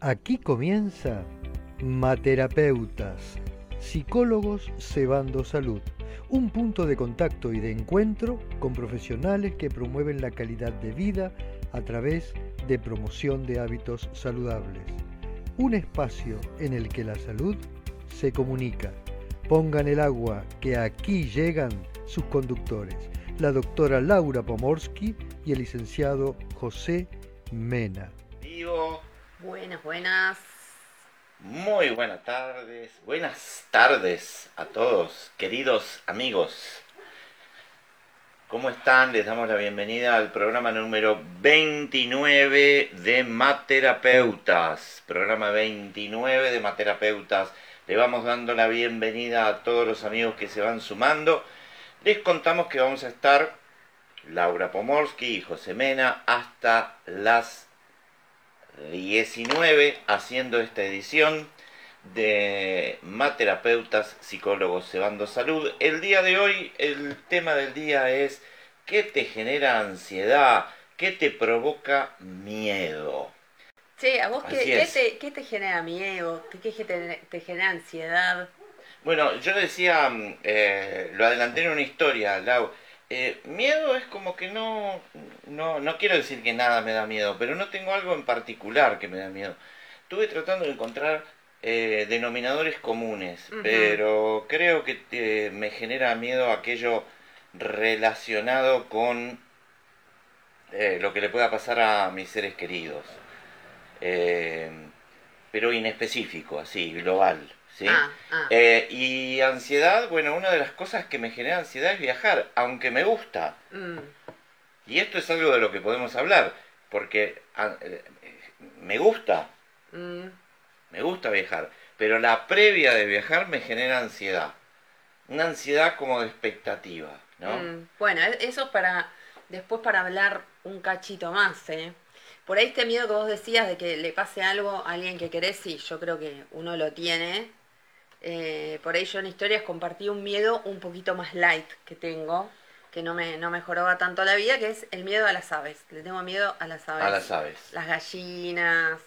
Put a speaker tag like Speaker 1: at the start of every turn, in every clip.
Speaker 1: Aquí comienza Materapeutas, psicólogos cebando salud, un punto de contacto y de encuentro con profesionales que promueven la calidad de vida a través de promoción de hábitos saludables. Un espacio en el que la salud se comunica. Pongan el agua que aquí llegan sus conductores, la doctora Laura Pomorsky y el licenciado José Mena.
Speaker 2: Vivo.
Speaker 3: Buenas, buenas.
Speaker 2: Muy buenas tardes. Buenas tardes a todos, queridos amigos. ¿Cómo están? Les damos la bienvenida al programa número 29 de Materapeutas. Programa 29 de Materapeutas. Le vamos dando la bienvenida a todos los amigos que se van sumando. Les contamos que vamos a estar Laura Pomorsky y José Mena hasta las 19 haciendo esta edición de Materapeutas Psicólogos Cebando Salud. El día de hoy, el tema del día es ¿qué te genera ansiedad? ¿Qué te provoca miedo?
Speaker 3: Sí, ¿a vos qué, qué te, qué te genera miedo? ¿Qué, qué te, te genera ansiedad?
Speaker 2: Bueno, yo decía, mm, eh, lo adelanté en una historia, Lau. Eh, miedo es como que no, no, no quiero decir que nada me da miedo, pero no tengo algo en particular que me da miedo. Estuve tratando de encontrar eh, denominadores comunes, pero creo que eh, me genera miedo aquello relacionado con eh, lo que le pueda pasar a mis seres queridos. Eh, pero inespecífico, así, global. ¿Sí?
Speaker 3: Ah, ah.
Speaker 2: Eh, y ansiedad, bueno, una de las cosas que me genera ansiedad es viajar, aunque me gusta.
Speaker 3: Mm,
Speaker 2: Y esto es algo de lo que podemos hablar, porque ah, eh, me gusta,
Speaker 3: mm.
Speaker 2: me gusta viajar, pero la previa de viajar me genera ansiedad. Una ansiedad como de expectativa, ¿no?
Speaker 3: Mm, Bueno, e- eso es para después para hablar un cachito más, ¿eh? Por ahí este miedo que vos decías de que le pase algo a alguien que querés, sí, yo creo que uno lo tiene. Eh, por ahí yo en historias compartí un miedo un poquito más light que tengo, que no me, no me joroba tanto la vida, que es el miedo a las aves. Le tengo miedo a las aves.
Speaker 2: A las aves.
Speaker 3: Las gallinas,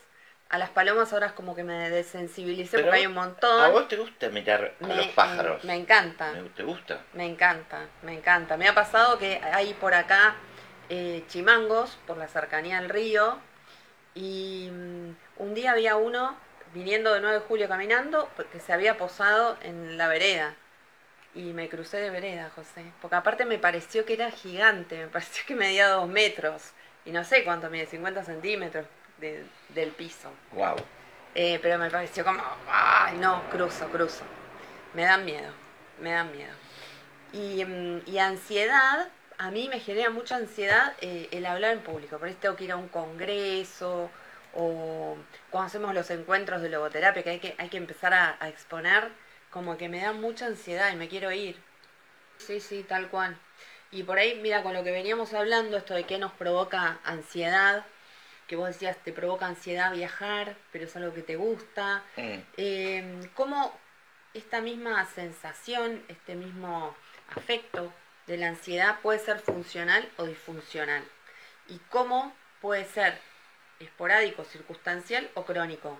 Speaker 3: a las palomas ahora es como que me desensibilicé
Speaker 2: Pero
Speaker 3: porque hay un montón.
Speaker 2: ¿A vos te gusta mirar a
Speaker 3: Me-
Speaker 2: los pájaros?
Speaker 3: Me encanta.
Speaker 2: Me- ¿Te gusta?
Speaker 3: Me encanta, me encanta. Me ha pasado que hay por acá eh, chimangos, por la cercanía al río, y mm, un día había uno viniendo de 9 de julio caminando que se había posado en la vereda. Y me crucé de vereda, José. Porque aparte me pareció que era gigante, me pareció que medía dos metros. Y no sé cuánto mide, 50 centímetros de- del piso.
Speaker 2: Wow.
Speaker 3: Eh, pero me pareció como, ay, no, cruzo, cruzo. Me dan miedo, me dan miedo. Y, mm, y ansiedad, a mí me genera mucha ansiedad eh, el hablar en público. Por eso tengo que ir a un congreso o cuando hacemos los encuentros de logoterapia, que hay que, hay que empezar a, a exponer, como que me da mucha ansiedad y me quiero ir. Sí, sí, tal cual. Y por ahí, mira, con lo que veníamos hablando, esto de qué nos provoca ansiedad, que vos decías, te provoca ansiedad viajar, pero es algo que te gusta.
Speaker 2: Mm.
Speaker 3: Eh, ¿Cómo esta misma sensación, este mismo afecto de la ansiedad puede ser funcional o disfuncional? ¿Y cómo puede ser esporádico, circunstancial o crónico?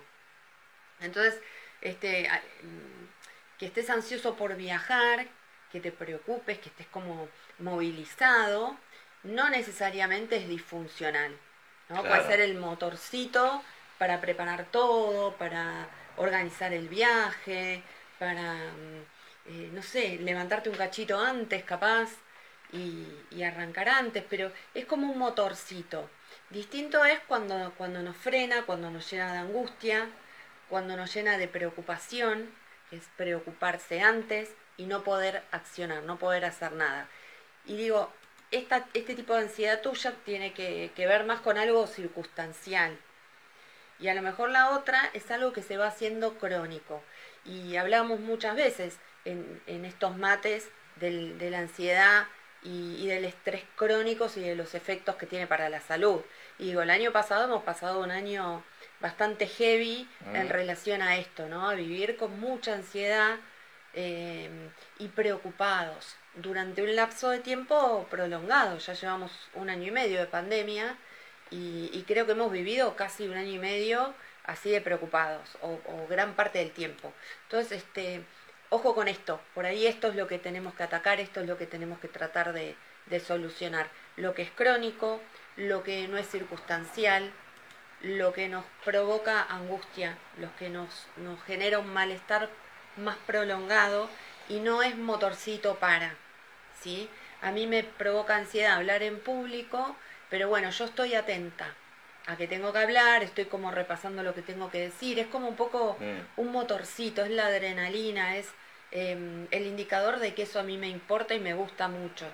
Speaker 3: Entonces, este, mm, que estés ansioso por viajar, que te preocupes, que estés como movilizado, no necesariamente es disfuncional. ¿no?
Speaker 2: Claro.
Speaker 3: Puede ser el motorcito para preparar todo, para organizar el viaje, para, mm, eh, no sé, levantarte un cachito antes capaz y, y arrancar antes, pero es como un motorcito. Distinto es cuando, cuando nos frena, cuando nos llena de angustia, cuando nos llena de preocupación, que es preocuparse antes y no poder accionar, no poder hacer nada. Y digo, este tipo de ansiedad tuya tiene que, que ver más con algo circunstancial. Y a lo mejor la otra es algo que se va haciendo crónico. Y hablamos muchas veces en, en estos mates del- de la ansiedad y, y del estrés crónicos y de los efectos que tiene para la salud. Y digo, el año pasado hemos pasado un año bastante heavy en relación a esto, ¿no? A vivir con mucha ansiedad eh, y preocupados durante un lapso de tiempo prolongado. Ya llevamos un año y medio de pandemia y, creo que hemos vivido casi un año y medio así de preocupados, o, gran parte del tiempo. Entonces, este, ojo con esto, por ahí esto es lo que tenemos que atacar, esto es lo que tenemos que tratar de, de solucionar. Lo que es crónico, lo que no es circunstancial, lo que nos provoca angustia, lo que nos, nos genera un malestar más prolongado y no es motorcito para, ¿sí? A mí me provoca ansiedad hablar en público, pero bueno, yo estoy atenta a que tengo que hablar, estoy como repasando lo que tengo que decir, es como un poco mm. un motorcito, es la adrenalina, es em, el indicador de que eso a mí me importa y me gusta mucho.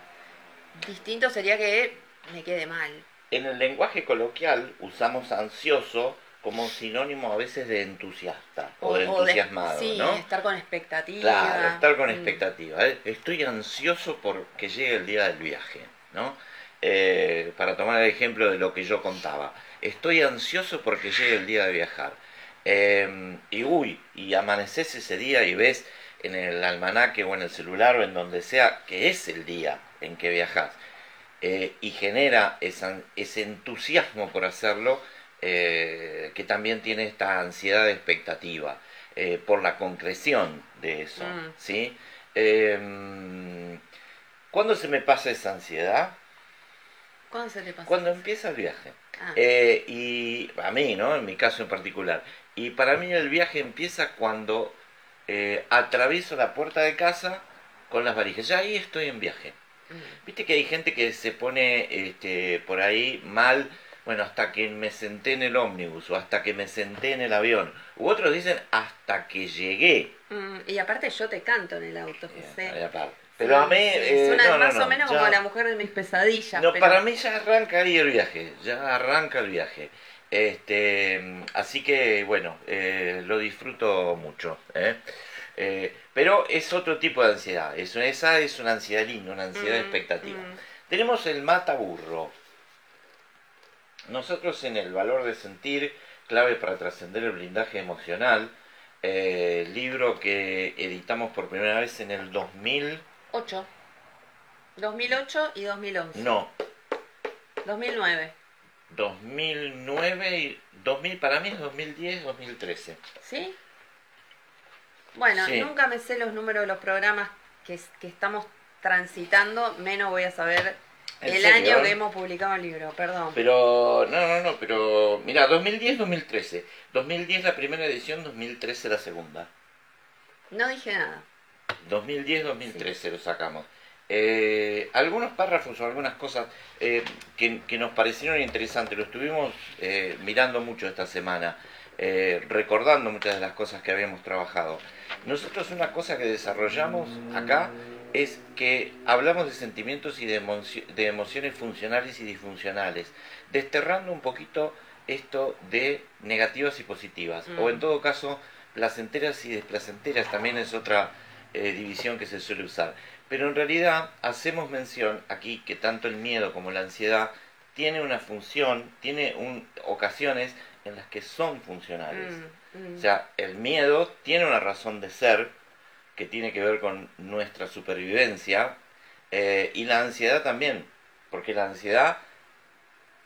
Speaker 3: Distinto sería que me quede mal.
Speaker 2: En el lenguaje coloquial usamos ansioso como sinónimo a veces de entusiasta o, de entusiasmado,
Speaker 3: sí,
Speaker 2: ¿no?
Speaker 3: estar con expectativa.
Speaker 2: Claro, estar con mm. expectativa. ¿eh? Estoy ansioso por que llegue el día del viaje, ¿no? Eh, para tomar el ejemplo de lo que yo contaba. Estoy ansioso porque llegue el día de viajar. Em, y uy, y amaneces ese día y ves en el almanaque o en el celular o en donde sea que es el día en que viajas. Eh, y genera ese entusiasmo por hacerlo eh, que también tiene esta ansiedad de expectativa por la concreción de eso. Mm. ¿sí? Em, ¿Cuándo se me pasa esa ansiedad?
Speaker 3: ¿Cuándo se te pasa?
Speaker 2: Cuando empieza el viaje. Ah. Eh, y a mí, ¿no? En mi caso en particular. Y para mí el viaje empieza cuando eh, atravieso la puerta de casa con las varijas. Ya ahí estoy en viaje. Mm. Viste que hay gente que se pone este, por ahí mal, bueno, hasta que me senté en el ómnibus o hasta que me senté en el avión. U otros dicen hasta que llegué.
Speaker 3: Mm, y aparte yo te canto en el auto, José.
Speaker 2: Pero a mí.
Speaker 3: Eh, más o menos como la mujer de mis pesadillas.
Speaker 2: No, para mí ya arranca ahí el viaje. Ya arranca el viaje. Este, así que, bueno, eh, lo disfruto mucho. ¿eh? Pero es otro tipo de ansiedad. Es, esa es una ansiedad linda, una ansiedad mm, expectativa. Mm. Tenemos el mataburro. Nosotros en el valor de sentir, clave para trascender el blindaje emocional, libro que editamos por primera vez en el 2000.
Speaker 3: 8. 2008 y 2011.
Speaker 2: No.
Speaker 3: 2009.
Speaker 2: 2009 y 2000 para mí es 2010, 2013.
Speaker 3: ¿Sí? Bueno, nunca me sé los números de los programas que, que estamos transitando, menos voy a saber el año que hemos publicado el libro, perdón.
Speaker 2: Pero, no, no, no, pero, mira, 2010-2013. 2010 la primera edición, 2013 la segunda.
Speaker 3: No dije nada.
Speaker 2: 2010-2013 lo sacamos. Eh, algunos párrafos o algunas cosas eh, que, nos parecieron interesantes, lo estuvimos eh, mirando mucho esta semana, recordando muchas de las cosas que habíamos trabajado. Nosotros una cosa que desarrollamos acá es que hablamos de sentimientos y de, de emociones funcionales y disfuncionales, desterrando un poquito esto de negativas y positivas, o en mm. todo caso placenteras y desplacenteras también es otra eh, división que se suele usar. Pero en realidad hacemos mención aquí que tanto el miedo como la ansiedad tiene una función, tiene un, ocasiones en las que son funcionales. Mm, mm. O sea, el miedo tiene una razón de ser que tiene que ver con nuestra supervivencia eh, y la ansiedad también, porque la ansiedad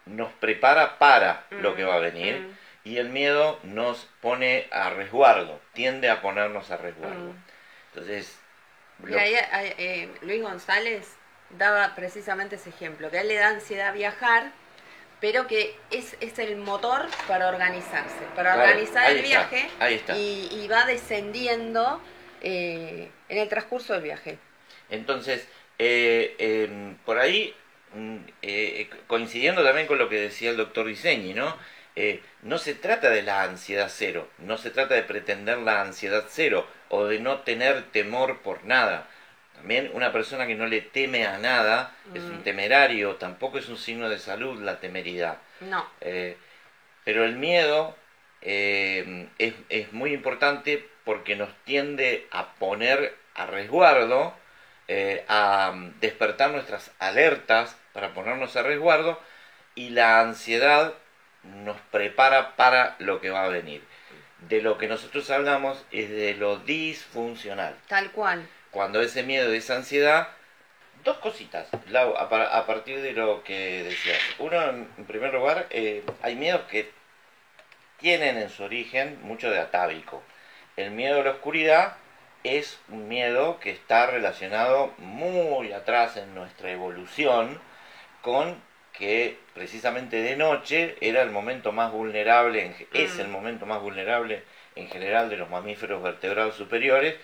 Speaker 2: nos prepara para lo que va a mm, venir y el miedo nos pone a resguardo, tiende a ponernos a resguardo. Entonces...
Speaker 3: Eh, Luis González daba precisamente ese ejemplo, que a él le da ansiedad viajar, pero que es, es el motor para organizarse, para organizar el viaje Y, va descendiendo eh, en el transcurso del viaje.
Speaker 2: Entonces, eh, em, por ahí, mm, coincidiendo también con lo que decía el doctor Diseñi, ¿no? no se trata de la ansiedad cero, no se trata de pretender la ansiedad cero, o de no tener temor por nada. También una persona que no le teme a nada es un mm. temerario, tampoco es un signo de salud la temeridad.
Speaker 3: No.
Speaker 2: Eh, pero el miedo eh, es, es, muy importante porque nos tiende a poner a resguardo, eh, a despertar nuestras alertas para ponernos a resguardo y la ansiedad nos prepara para lo que va a venir de lo que nosotros hablamos es de lo disfuncional.
Speaker 3: Tal cual.
Speaker 2: Cuando ese miedo, esa ansiedad dos cositas, Lau, a, par- a partir de lo que decías. Uno, en primer lugar, eh, hay miedos que tienen en su origen mucho de atávico. El miedo a la oscuridad es un miedo que está relacionado muy atrás en nuestra evolución con que precisamente de noche era el momento más vulnerable, en es
Speaker 3: Mm.
Speaker 2: el momento más vulnerable en general de los mamíferos vertebrados superiores,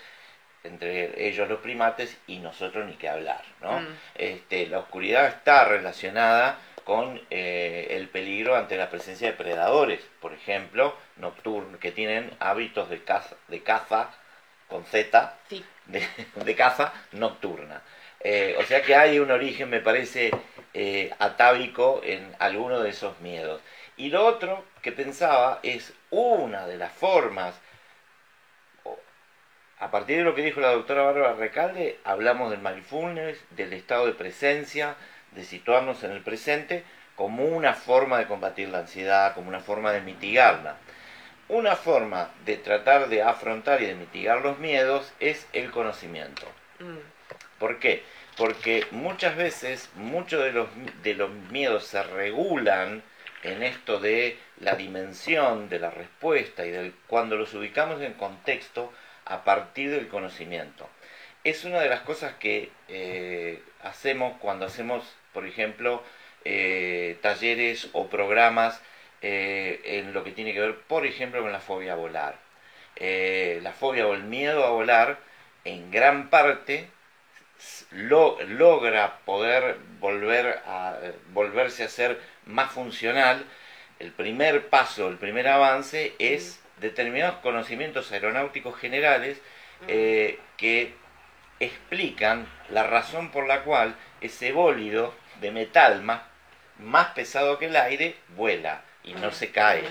Speaker 2: entre ellos los primates y nosotros ni que hablar, ¿no?
Speaker 3: Mm.
Speaker 2: Este, la oscuridad está relacionada con eh, el peligro ante la presencia de predadores, por ejemplo, nocturnos, que tienen hábitos de caza, de caza con Z,
Speaker 3: Sí.
Speaker 2: de, de caza nocturna. Eh, o sea que hay un origen, me parece, eh, atávico en alguno de esos miedos. Y lo otro que pensaba es una de las formas, a partir de lo que dijo la doctora Bárbara Recalde, hablamos del mindfulness, del estado de presencia, de situarnos en el presente como una forma de combatir la ansiedad, como una forma de mitigarla. Una forma de tratar de afrontar y de mitigar los miedos es el conocimiento.
Speaker 3: Mm.
Speaker 2: ¿Por qué? Porque muchas veces muchos de los, de los miedos se regulan en esto de la dimensión de la respuesta y del, cuando los ubicamos en contexto a partir del conocimiento. Es una de las cosas que eh, hacemos cuando hacemos, por ejemplo, eh, talleres o programas eh, en lo que tiene que ver, por ejemplo, con la fobia a volar. La fobia o el miedo a volar, en gran parte, lo- logra poder volver a, volverse a ser más funcional. El primer paso, el primer avance es determinados conocimientos aeronáuticos generales eh, que explican la razón por la cual ese bólido de metal más, más pesado que el aire vuela y no se cae.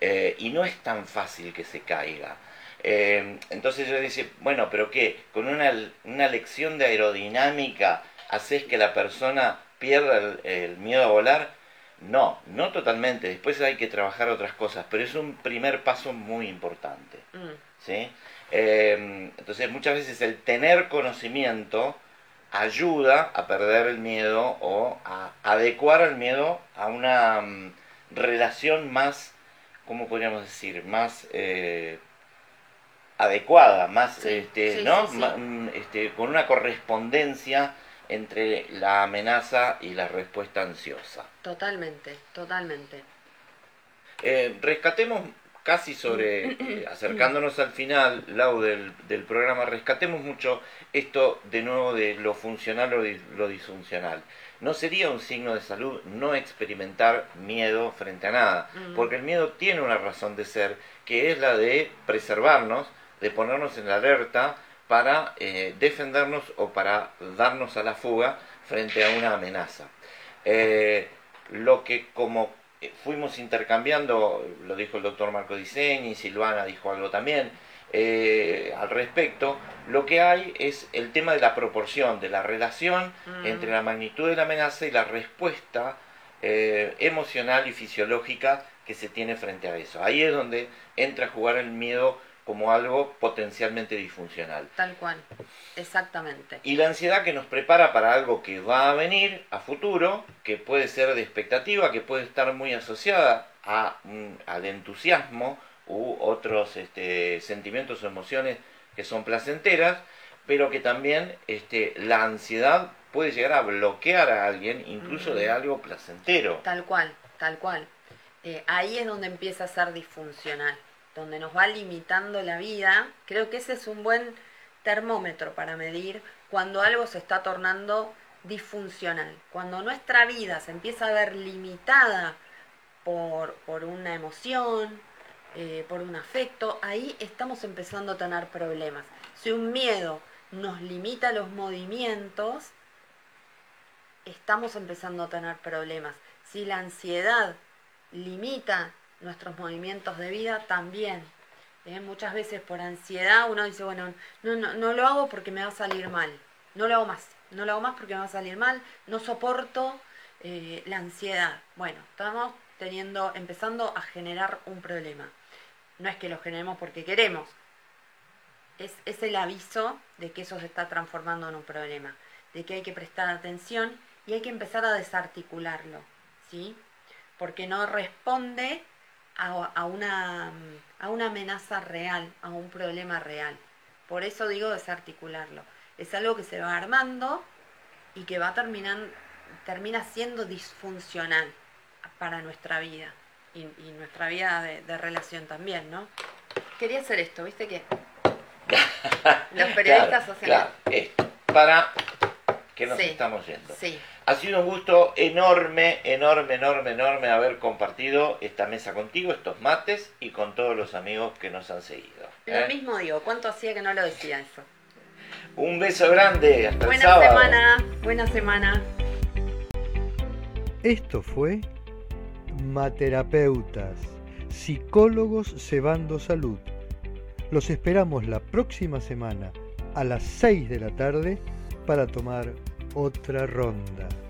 Speaker 2: Eh, y no es tan fácil que se caiga. Eh, entonces yo decía, bueno, pero ¿qué? ¿Con una, una lección de aerodinámica haces que la persona pierda el, el miedo a volar? No, no totalmente. Después hay que trabajar otras cosas, pero es un primer paso muy importante.
Speaker 3: Mm.
Speaker 2: ¿sí? Eh, entonces muchas veces el tener conocimiento ayuda a perder el miedo o a adecuar el miedo a una mm, relación más, ¿cómo podríamos decir? Más eh, adecuada, más,
Speaker 3: Sí,
Speaker 2: este,
Speaker 3: sí,
Speaker 2: ¿no?
Speaker 3: sí,
Speaker 2: mm, este, con una correspondencia entre la amenaza y la respuesta ansiosa.
Speaker 3: Totalmente, totalmente.
Speaker 2: Eh, rescatemos casi sobre, eh, acercándonos al final, Lau, del, del programa, rescatemos mucho esto de nuevo de lo funcional o lo disfuncional. No sería un signo de salud no experimentar miedo frente a nada,
Speaker 3: Mm.
Speaker 2: porque el miedo tiene una razón de ser, que es la de preservarnos, de ponernos en la alerta para eh, defendernos o para darnos a la fuga frente a una amenaza. Eh, lo que como fuimos intercambiando, lo dijo el doctor Marco Diseñi, Silvana dijo algo también eh, al respecto, lo que hay es el tema de la proporción, de la relación
Speaker 3: Mm.
Speaker 2: entre la magnitud de la amenaza y la respuesta eh, emocional y fisiológica que se tiene frente a eso. Ahí es donde entra a jugar el miedo como algo potencialmente disfuncional.
Speaker 3: Tal cual, exactamente.
Speaker 2: Y la ansiedad que nos prepara para algo que va a venir a futuro, que puede ser de expectativa, que puede estar muy asociada a, al entusiasmo u otros este, sentimientos o emociones que son placenteras, pero que también este, la ansiedad puede llegar a bloquear a alguien incluso de algo placentero.
Speaker 3: Tal cual, tal cual. Eh, ahí es donde empieza a ser disfuncional, donde nos va limitando la vida. Creo que ese es un buen termómetro para medir cuando algo se está tornando disfuncional. Cuando nuestra vida se empieza a ver limitada por, por una emoción, eh, por un afecto, ahí estamos empezando a tener problemas. Si un miedo nos limita los movimientos, estamos empezando a tener problemas. Si la ansiedad limita nuestros movimientos de vida, también. ¿eh? Muchas veces por ansiedad uno dice, bueno, no, no, no lo hago porque me va a salir mal. No lo hago más. No lo hago más porque me va a salir mal. No soporto eh, la ansiedad. Bueno, estamos teniendo, empezando a generar un problema. No es que lo generemos porque queremos. Es, es el aviso de que eso se está transformando en un problema. de que hay que prestar atención y hay que empezar a desarticularlo, ¿sí? Porque no responde a, una, a una amenaza real, a un problema real. Por eso digo desarticularlo. Es algo que se va armando y que va terminando, termina siendo disfuncional para nuestra vida y, nuestra vida de, relación también, ¿no? Quería hacer esto, ¿viste qué?
Speaker 2: Los periodistas claro, esto, para que nos estamos yendo.
Speaker 3: Sí.
Speaker 2: Ha sido un gusto enorme, enorme, enorme, enorme haber compartido esta mesa contigo, estos mates y con todos los amigos que nos han seguido.
Speaker 3: Lo ¿eh? mismo digo, ¿cuánto hacía que no lo decía eso?
Speaker 2: Un beso grande, hasta
Speaker 3: buena
Speaker 2: el sábado.
Speaker 3: semana, buena semana.
Speaker 1: Esto fue Materapeutas, psicólogos cebando salud. Los esperamos la próxima semana a las 6 de la tarde para tomar otra ronda.